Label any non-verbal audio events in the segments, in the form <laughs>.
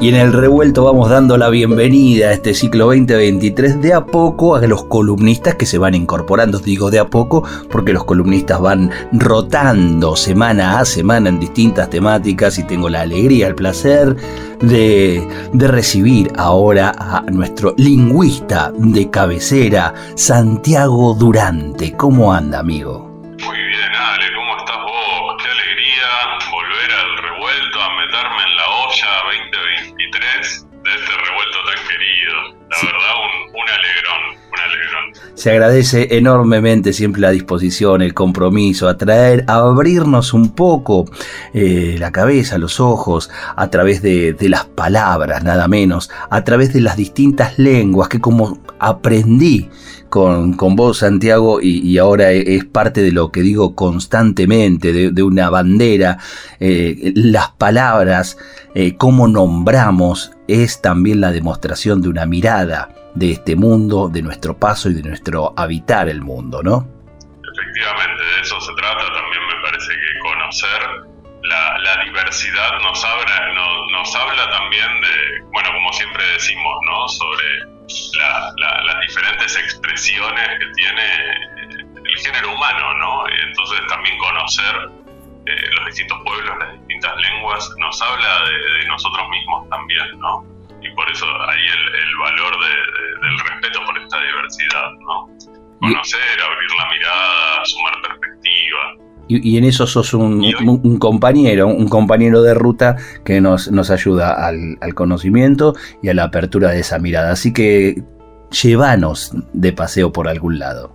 Y en el revuelto vamos dando la bienvenida a este ciclo 2023 de a poco a los columnistas que se van incorporando. Digo de a poco porque los columnistas van rotando semana a semana en distintas temáticas y tengo la alegría, el placer de, recibir ahora a nuestro lingüista de cabecera, Santiago Durante. ¿Cómo anda, amigo? 23 de este revuelto tan querido. La verdad, un, un alegrón. Se agradece enormemente siempre la disposición, el compromiso, a traer, a abrirnos un poco eh, la cabeza, los ojos, a través de, las palabras, nada menos, a través de las distintas lenguas que como aprendí con, con vos, Santiago, y, ahora e, es parte de lo que digo constantemente, de, una bandera, eh, las palabras, eh, cómo nombramos, es también la demostración de una mirada de este mundo, de nuestro paso y de nuestro habitar el mundo, ¿no? Efectivamente, de eso se trata. También me parece que conocer la, diversidad nos habla, nos habla también de, bueno, como siempre decimos, ¿no? Sobre las diferentes expresiones que tiene el género humano, ¿no? Entonces también conocer eh, los distintos pueblos, las distintas lenguas, nos habla de nosotros mismos también, ¿no? Por eso ahí el, valor del respeto por esta diversidad, ¿no? Conocer, abrir la mirada, sumar perspectiva. Y, en eso sos un, compañero, un compañero de ruta que nos, nos ayuda al, al, conocimiento y a la apertura de esa mirada. Así que llévanos de paseo por algún lado.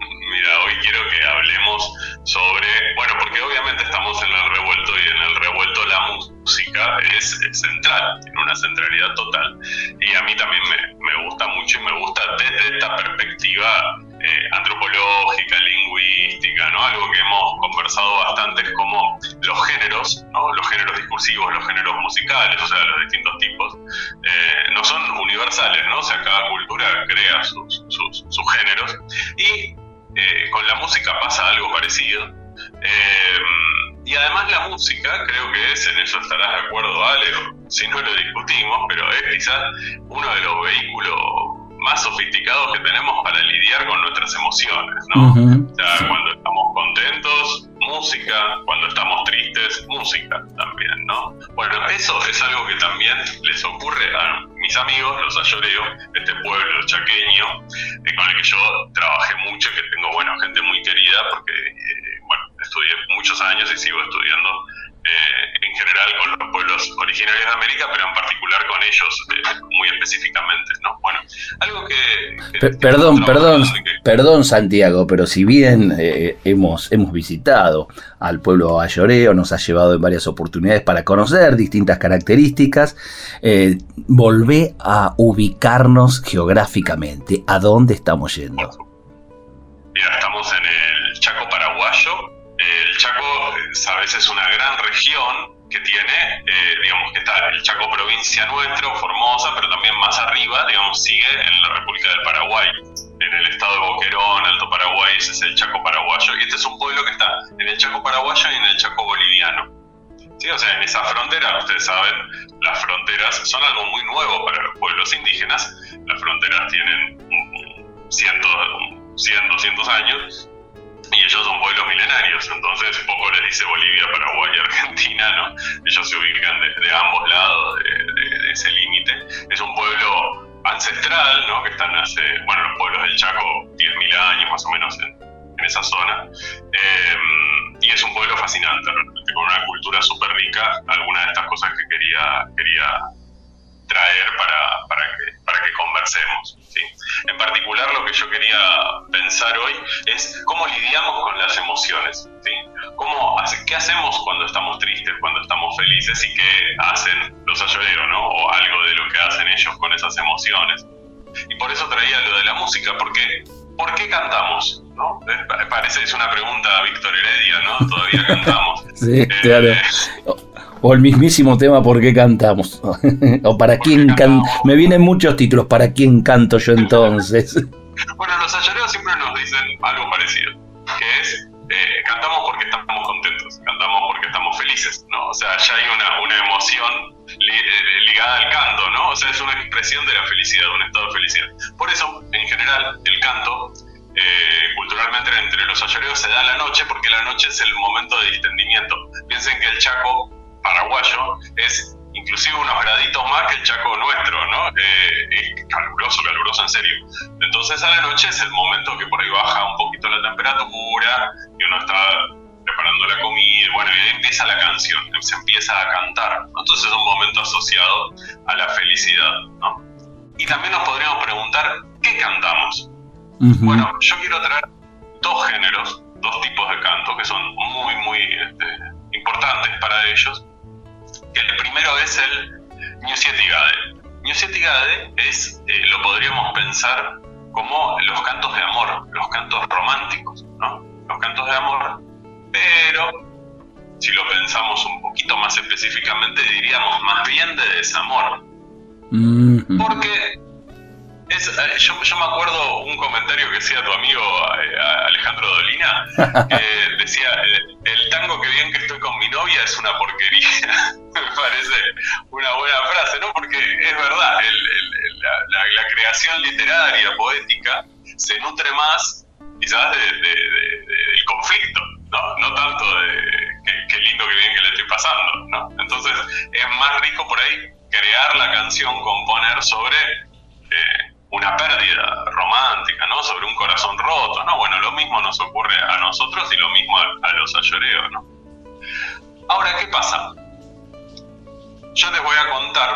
Mira, hoy quiero que hablemos sobre, bueno, porque obviamente estamos en el revuelto y en el revuelto la música es, central, centralidad total. Y a mí también me, gusta mucho y me gusta desde esta perspectiva eh, antropológica, lingüística, ¿no? Algo que hemos conversado bastante es como los géneros, ¿no? Los géneros discursivos, los géneros musicales, o sea, los distintos tipos, eh, no son universales, ¿no? O sea, cada cultura crea sus, sus géneros. Y eh, con la música pasa algo parecido. Eh, y además la música, creo que es, en eso estarás de acuerdo, Ale, si no lo discutimos, pero es quizás uno de los vehículos más sofisticados que tenemos para lidiar con nuestras emociones, ¿no? O sea, cuando estamos contentos, música, cuando estamos tristes, música también, ¿no? Bueno, eso es algo que también les ocurre a mis amigos, los ayoreo, este pueblo chaqueño, eh, con el que yo trabajé mucho, que tengo, bueno, gente muy querida, porque, eh, estudié muchos años y sigo estudiando eh, en general con los pueblos originarios de América, pero en particular con ellos eh, muy específicamente, ¿no? Bueno, algo que... perdón, perdón, perdón Santiago, pero si bien eh, hemos, hemos visitado al pueblo ayoreo, nos ha llevado en varias oportunidades para conocer distintas características, volvé a ubicarnos geográficamente. ¿A dónde estamos yendo? Mira, estamos en el sabes, es una gran región que tiene, eh, digamos que está el Chaco provincia nuestro, Formosa, pero también más arriba, digamos, sigue en la República del Paraguay, en el estado de Boquerón, Alto Paraguay, ese es el Chaco paraguayo, y este es un pueblo que está en el Chaco paraguayo y en el Chaco boliviano. ¿Sí? O sea, en esa frontera, ustedes saben, las fronteras son algo muy nuevo para los pueblos indígenas, las fronteras tienen cientos, 100, 200 años, y ellos son pueblos milenarios, entonces poco les dice Bolivia, Paraguay y Argentina, ¿no? Ellos se ubican de, ambos lados de, ese límite. Es un pueblo ancestral, ¿no? Que están hace, bueno, los pueblos del Chaco, 10.000 años más o menos en, esa zona. Eh, y es un pueblo fascinante, con una cultura súper rica. Algunas de estas cosas que quería, quería traer para, para, que, para que conversemos. ¿sí? En particular lo que yo quería pensar hoy es cómo lidiamos con las emociones. ¿sí? ¿Cómo, ¿Qué hacemos cuando estamos tristes, cuando estamos felices y qué hacen los ayoreros, ¿no? o algo de lo que hacen ellos con esas emociones? Y por eso traía lo de la música, porque ¿por qué cantamos? ¿no? Parece que es una pregunta a Víctor Heredia, ¿no? Todavía cantamos. <laughs> sí, eh, claro. O el mismísimo tema ¿Por qué cantamos? <laughs> o para quién can... Me vienen muchos títulos, ¿para quién canto yo entonces? bueno, los ayoreos siempre nos dicen algo parecido, que es eh, cantamos porque estamos contentos, cantamos porque estamos felices, ¿no? O sea, ya hay una, una emoción eh, ligada al canto, ¿no? O sea, es una expresión de la felicidad, un estado de felicidad. Por eso, en general, el canto eh, culturalmente entre los ayoreos se da la noche porque la noche es el momento de distendimiento. Piensen que el Chaco paraguayo es inclusive unos graditos más que el Chaco nuestro, ¿no? Eh, es caluroso, caluroso en serio. Entonces a la noche es el momento que por ahí baja un poquito la temperatura y uno está preparando la comida, bueno, y ahí empieza la canción, se empieza a cantar. Entonces es un momento asociado a la felicidad, ¿no? Y también nos podríamos preguntar, ¿qué cantamos? Bueno, yo quiero traer dos géneros, dos tipos de canto que son muy, muy este, importantes para ellos el primero es el Gade. Gade es, eh, lo podríamos pensar como los cantos de amor, los cantos románticos, ¿no? Los cantos de amor, pero si lo pensamos un poquito más específicamente, diríamos más bien de desamor. Mm-hmm. Porque es, eh, yo, yo, me acuerdo un comentario que hacía tu amigo eh, Alejandro Dolina, <laughs> que decía, el tango que bien que estoy con mi novia es una porquería. <laughs> me parece una buena frase, ¿no? Porque es verdad, la, creación literaria, poética, se nutre más quizás del conflicto, ¿no? No tanto de qué lindo, qué bien que le estoy pasando, ¿no? Entonces es más rico por ahí crear la canción, componer sobre... Una pérdida romántica, ¿no? Sobre un corazón roto, ¿no? Bueno, lo mismo nos ocurre a nosotros y lo mismo a, los ayoreos, ¿no? Ahora, ¿qué pasa? Yo les voy a contar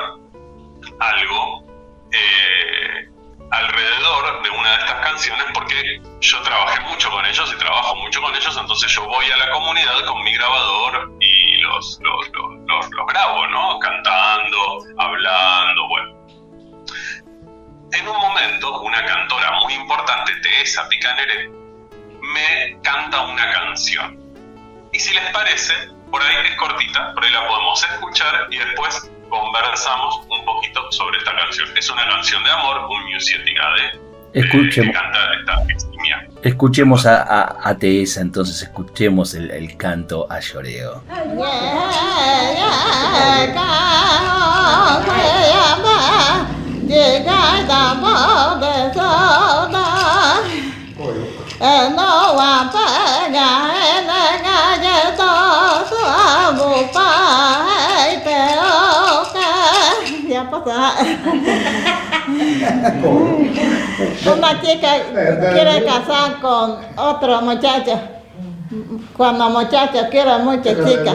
algo eh, alrededor de una de estas canciones porque yo trabajé mucho con ellos y trabajo mucho con ellos, entonces yo voy a la comunidad con mi grabador y los, los, los, los grabo, ¿no? Cantando, hablando, una cantora muy importante, Teresa Picanere, me canta una canción. Y si les parece, por ahí es cortita, por ahí la podemos escuchar y después conversamos un poquito sobre esta canción. Es una canción de amor, un de Escuchemos, escuchemos a, a, Teresa, entonces escuchemos el, el canto a lloreo. Una chica quiere casar con otro muchacho. Cuando muchacho quiere mucho chica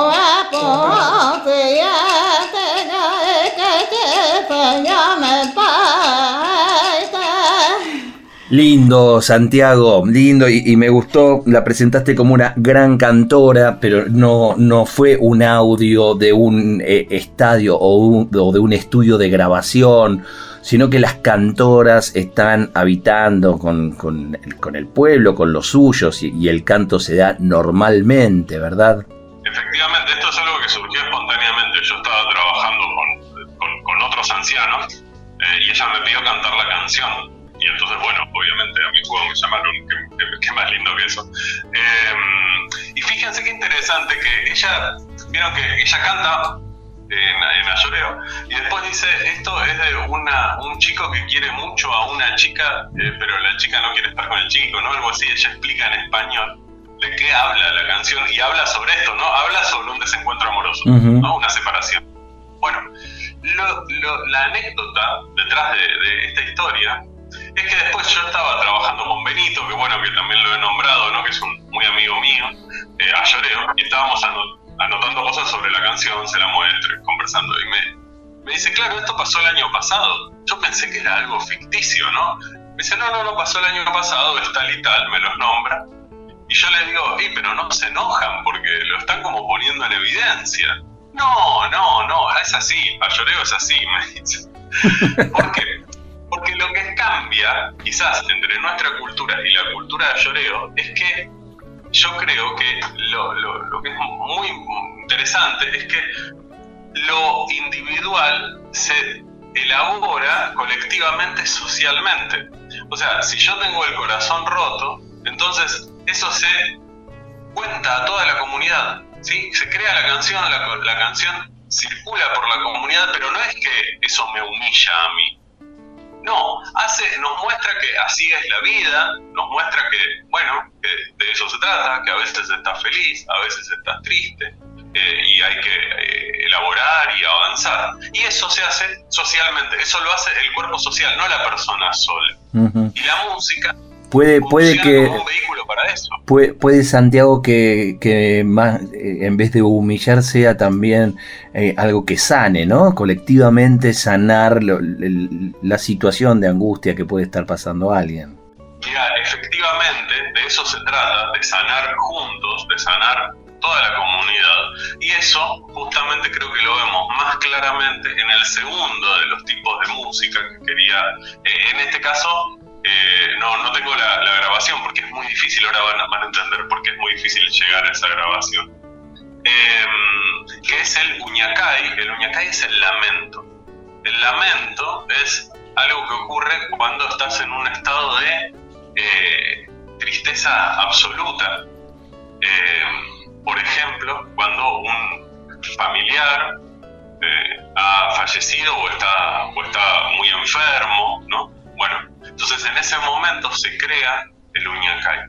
Lindo, Santiago, lindo y, me gustó, la presentaste como una gran cantora, pero no, no fue un audio de un eh, estadio o, o de un estudio de grabación sino que las cantoras están habitando con, el pueblo, con los suyos, y, el canto se da normalmente, ¿verdad? Efectivamente, esto es algo que surgió espontáneamente. Yo estaba trabajando con, otros ancianos eh, y ella me pidió cantar la canción. Y entonces, bueno, obviamente a mi juego me llamaron, qué, más lindo que eso. Eh, y fíjense qué interesante que ella, vieron que ella canta en, Ayoreo. Y después dice, esto es de una, un chico que quiere mucho a una chica, eh, pero la chica no quiere estar con el chico, ¿no? Algo así, ella explica en español de qué habla la canción y habla sobre esto, ¿no? Habla sobre un desencuentro amoroso, ¿no? Una separación. Bueno, la anécdota detrás de, esta historia es que después yo estaba trabajando con Benito, que bueno, que también lo he nombrado, ¿no? Que es un muy amigo mío, eh, a Lloreo, y estábamos anotando cosas sobre la canción, se la muestro, conversando, y me, me dice, claro, esto pasó el año pasado. Yo pensé que era algo ficticio, ¿no? Me dice, no, no, no pasó el año pasado, es tal y tal, me los nombra. Y yo les digo, y pero no se enojan porque lo están como poniendo en evidencia. No, no, no, es así, Lloreo es así, <laughs> me dice. <laughs> ¿Por qué? Porque lo que cambia, quizás, entre nuestra cultura y la cultura de lloreo, es que yo creo que lo, lo que es muy interesante es que lo individual se elabora colectivamente socialmente. O sea, si yo tengo el corazón roto, entonces eso se cuenta a toda la comunidad. ¿sí? Se crea la canción, la canción circula por la comunidad, pero no es que eso me humilla a mí. No, hace, nos muestra que así es la vida, nos muestra que, bueno, que de eso se trata, que a veces estás feliz, a veces estás triste, eh, y hay que eh, elaborar y avanzar. Y eso se hace socialmente, eso lo hace el cuerpo social, no la persona sola. Y la música puede, puede que como un vehículo para eso. Puede, puede Santiago que, que más eh, en vez de humillar sea también algo que sane, ¿no? Colectivamente sanar la situación de angustia que puede estar pasando alguien. Mira, efectivamente de eso se trata, de sanar juntos, de sanar toda la comunidad. Y eso justamente creo que lo vemos más claramente en el segundo de los tipos de música que quería. Eh, en este caso, eh, no, no tengo la, grabación porque es muy difícil, ahora van, a entender por qué es muy difícil llegar a esa grabación. Em, que es el uñacay. El uñacay es el lamento. El lamento es algo que ocurre cuando estás en un estado de eh, tristeza absoluta. Eh, por ejemplo, cuando un familiar eh, ha fallecido o está, o está muy enfermo, ¿no? Bueno, entonces en ese momento se crea el uñacay.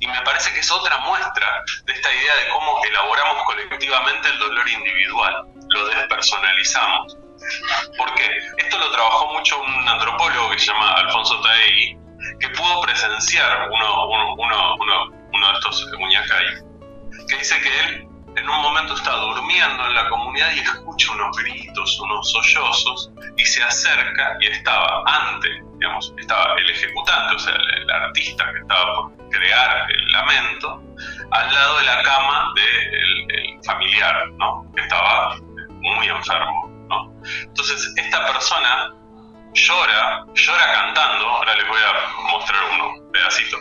Y me parece que es otra muestra de esta idea de cómo elaboramos colectivamente el dolor individual, lo despersonalizamos. Porque esto lo trabajó mucho un antropólogo que se llama Alfonso Taegui, que pudo presenciar uno, uno, uno, uno de estos uñacay que dice que él en un momento está durmiendo en la comunidad y escucha unos gritos, unos sollozos, y se acerca y estaba ante, digamos, estaba el ejecutante, o sea, el, artista que estaba por crear el lamento, al lado de la cama del familiar, ¿no? Que estaba muy enfermo, ¿no? Entonces, esta persona llora, llora cantando, ahora les voy a mostrar unos pedacitos.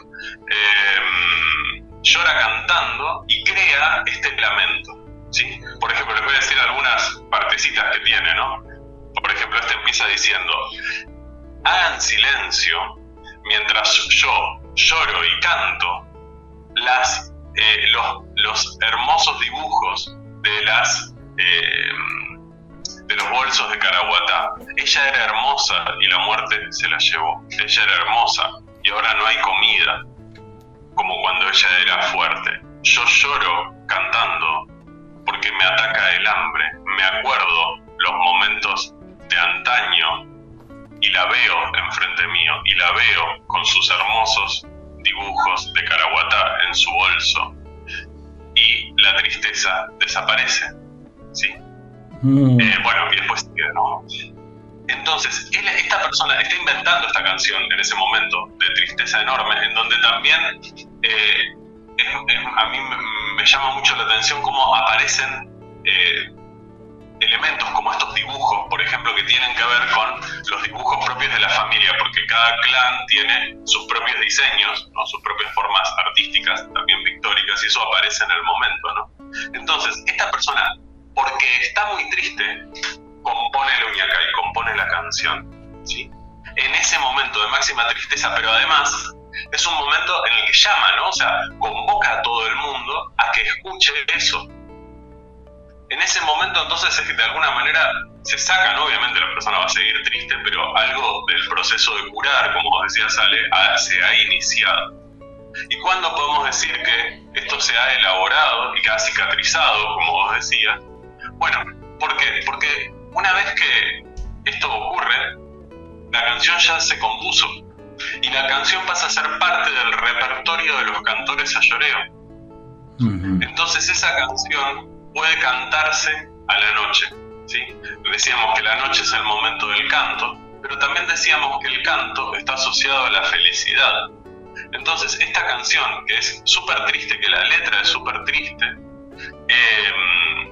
Eh, llora cantando y crea este lamento. Por ejemplo, les voy a decir algunas partecitas que tiene, ¿no? Por ejemplo, este empieza diciendo, hagan silencio mientras yo lloro y canto las, eh, los, los, hermosos dibujos de las... Eh, de los bolsos de Caraguatá. Ella era hermosa y la muerte se la llevó. Ella era hermosa y ahora no hay comida como cuando ella era fuerte. Yo lloro cantando porque me ataca el hambre, me acuerdo los momentos de antaño y la veo enfrente mío y la veo con sus hermosos dibujos de Caraguatá en su bolso y la tristeza desaparece. ¿sí? Mm. Eh, bueno, y después ¿no? Entonces, esta persona está inventando esta canción en ese momento de tristeza enorme, en donde también eh, a mí me, llama mucho la atención cómo aparecen eh, elementos como estos dibujos, por ejemplo, que tienen que ver con los dibujos propios de la familia, porque cada clan tiene sus propios diseños, sus propias formas artísticas, también pictóricas, y eso aparece en el momento. ¿no? Entonces, esta persona, porque está muy triste, compone el y compone la canción. ¿sí? En ese momento de máxima tristeza, pero además es un momento en el que llama, ¿no? O sea, convoca a todo el mundo a que escuche eso. En ese momento entonces es que de alguna manera se saca, ¿no? Obviamente la persona va a seguir triste, pero algo del proceso de curar, como decía Sale, se ha iniciado. ¿Y cuándo podemos decir que esto se ha elaborado y que ha cicatrizado, como vos decías? Bueno, porque, porque una vez que esto ocurre, la canción ya se compuso y la canción pasa a ser parte del repertorio de los cantores a lloreo. Entonces esa canción puede cantarse a la noche. ¿sí? Decíamos que la noche es el momento del canto, pero también decíamos que el canto está asociado a la felicidad. Entonces, esta canción, que es súper triste, que la letra es súper triste, em,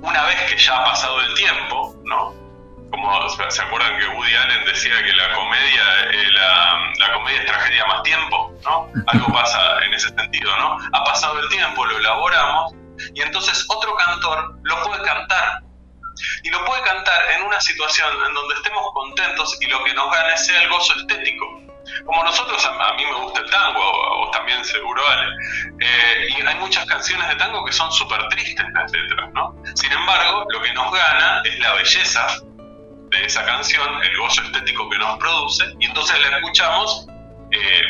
una vez que ya ha pasado el tiempo, ¿no? Como se acuerdan que Woody Allen decía que la comedia, eh, la, comedia es tragedia más tiempo, ¿no? Algo pasa en ese sentido, ¿no? Ha pasado el tiempo, lo elaboramos y entonces otro cantor lo puede cantar. Y lo puede cantar en una situación en donde estemos contentos y lo que nos gane sea el gozo estético como nosotros, a, mí me gusta el tango, o, también seguro Ale, eh, y hay muchas canciones de tango que son súper tristes las letras, ¿no? Sin embargo, lo que nos gana es la belleza de esa canción, el gozo estético que nos produce, y entonces la escuchamos eh,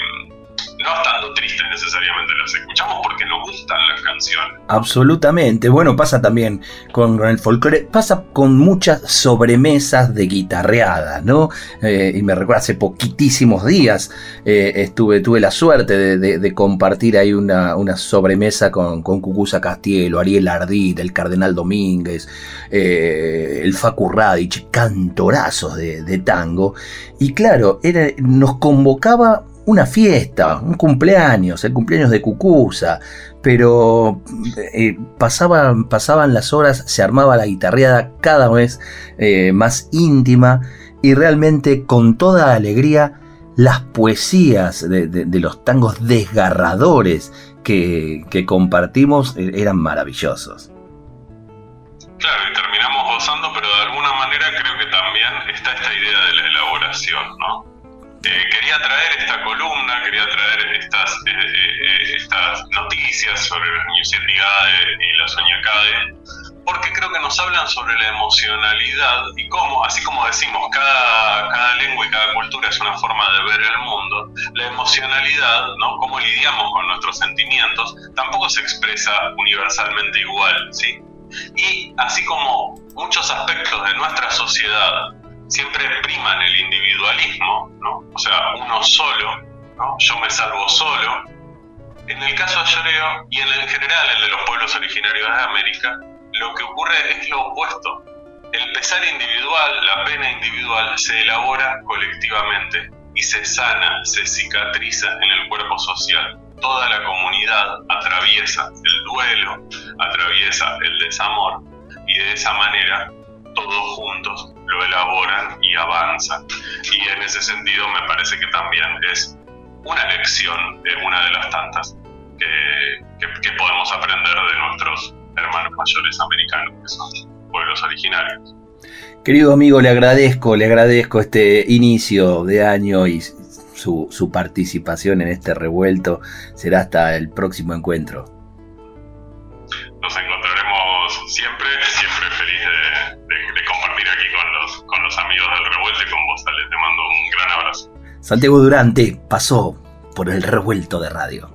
no estando tristes necesariamente, las escuchamos porque nos gustan las canciones. Absolutamente, bueno, pasa también con, el folclore, pasa con muchas sobremesas de guitarreada, ¿no? Eh, y me recuerdo hace poquitísimos días eh, estuve, tuve la suerte de, compartir ahí una, sobremesa con, con Cucuza Castielo, Ariel Ardit, el Cardenal Domínguez, eh, el Facu Radich, cantorazos de, de tango. Y claro, era, nos convocaba una fiesta, un cumpleaños, el cumpleaños de Cucusa, pero eh, pasaban, pasaban las horas, se armaba la guitarreada cada vez eh, más íntima y realmente con toda alegría las poesías de, los tangos desgarradores que, compartimos eh, eran maravillosos. Claro, y terminamos gozando, pero de alguna manera creo que también está esta idea de la elaboración, ¿no? Eh, quería traer esta columna, quería traer estas, eh, eh, estas noticias sobre las Ñuciatigade y la Soñacade, porque creo que nos hablan sobre la emocionalidad y cómo, así como decimos, cada, cada lengua y cada cultura es una forma de ver el mundo, la emocionalidad, ¿no? cómo lidiamos con nuestros sentimientos, tampoco se expresa universalmente igual, ¿sí? Y así como muchos aspectos de nuestra sociedad siempre priman el individualismo, ¿no? O sea, uno solo, ¿no? Yo me salvo solo. En el caso de Lloreo y en el general el de los pueblos originarios de América, lo que ocurre es lo opuesto. El pesar individual, la pena individual, se elabora colectivamente y se sana, se cicatriza en el cuerpo social. Toda la comunidad atraviesa el duelo, atraviesa el desamor y de esa manera todos juntos lo elaboran y avanzan. Y en ese sentido me parece que también es una lección, de una de las tantas, que, que, podemos aprender de nuestros hermanos mayores americanos, que son pueblos originarios. Querido amigo, le agradezco, le agradezco este inicio de año y su, su participación en este revuelto. Será hasta el próximo encuentro. Santiago Durante pasó por el revuelto de radio.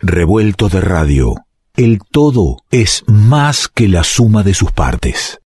Revuelto de radio. El todo es más que la suma de sus partes.